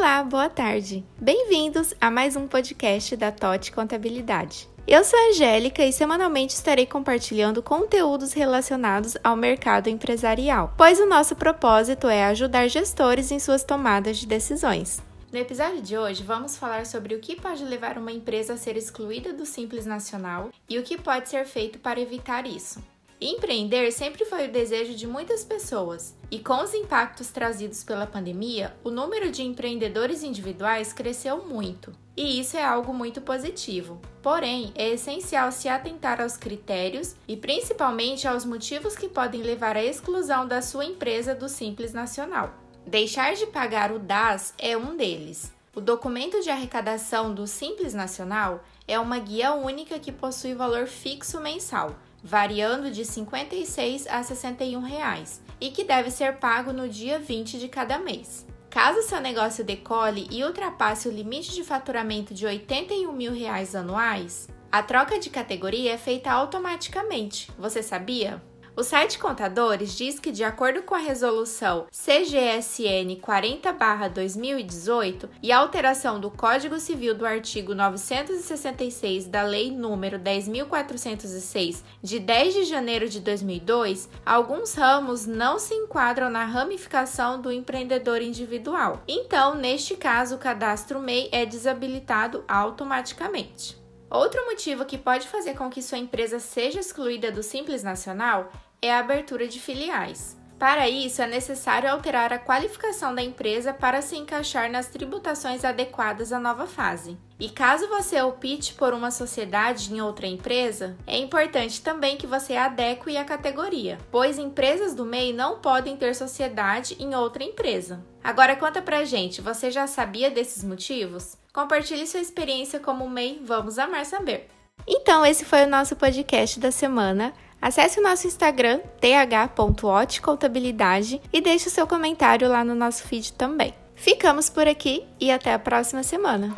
Olá, boa tarde. Bem-vindos a mais um podcast da TOT Contabilidade. Eu sou a Angélica e semanalmente estarei compartilhando conteúdos relacionados ao mercado empresarial, pois o nosso propósito é ajudar gestores em suas tomadas de decisões. No episódio de hoje, vamos falar sobre o que pode levar uma empresa a ser excluída do Simples Nacional e o que pode ser feito para evitar isso. Empreender sempre foi o desejo de muitas pessoas, e com os impactos trazidos pela pandemia, o número de empreendedores individuais cresceu muito. E isso é algo muito positivo. Porém, é essencial se atentar aos critérios e principalmente aos motivos que podem levar à exclusão da sua empresa do Simples Nacional. Deixar de pagar o DAS é um deles. O documento de arrecadação do Simples Nacional é uma guia única que possui valor fixo mensal variando de R$ 56 a 61 reais, e que deve ser pago no dia 20 de cada mês. Caso seu negócio decole e ultrapasse o limite de faturamento de 81 mil reais anuais, a troca de categoria é feita automaticamente. Você sabia? O site Contadores diz que, de acordo com a resolução CGSN 40/2018 e alteração do Código Civil do artigo 966 da Lei número 10406 de 10 de janeiro de 2002, alguns ramos não se enquadram na ramificação do empreendedor individual. Então, neste caso, o cadastro MEI é desabilitado automaticamente. Outro motivo que pode fazer com que sua empresa seja excluída do Simples Nacional é a abertura de filiais. Para isso, é necessário alterar a qualificação da empresa para se encaixar nas tributações adequadas à nova fase. E caso você opte por uma sociedade em outra empresa, é importante também que você adeque a categoria, pois empresas do MEI não podem ter sociedade em outra empresa. Agora conta pra gente, você já sabia desses motivos? Compartilhe sua experiência como MEI, vamos amar saber. Então, esse foi o nosso podcast da semana. Acesse o nosso Instagram, th.otcontabilidade e deixe o seu comentário lá no nosso feed também. Ficamos por aqui e até a próxima semana!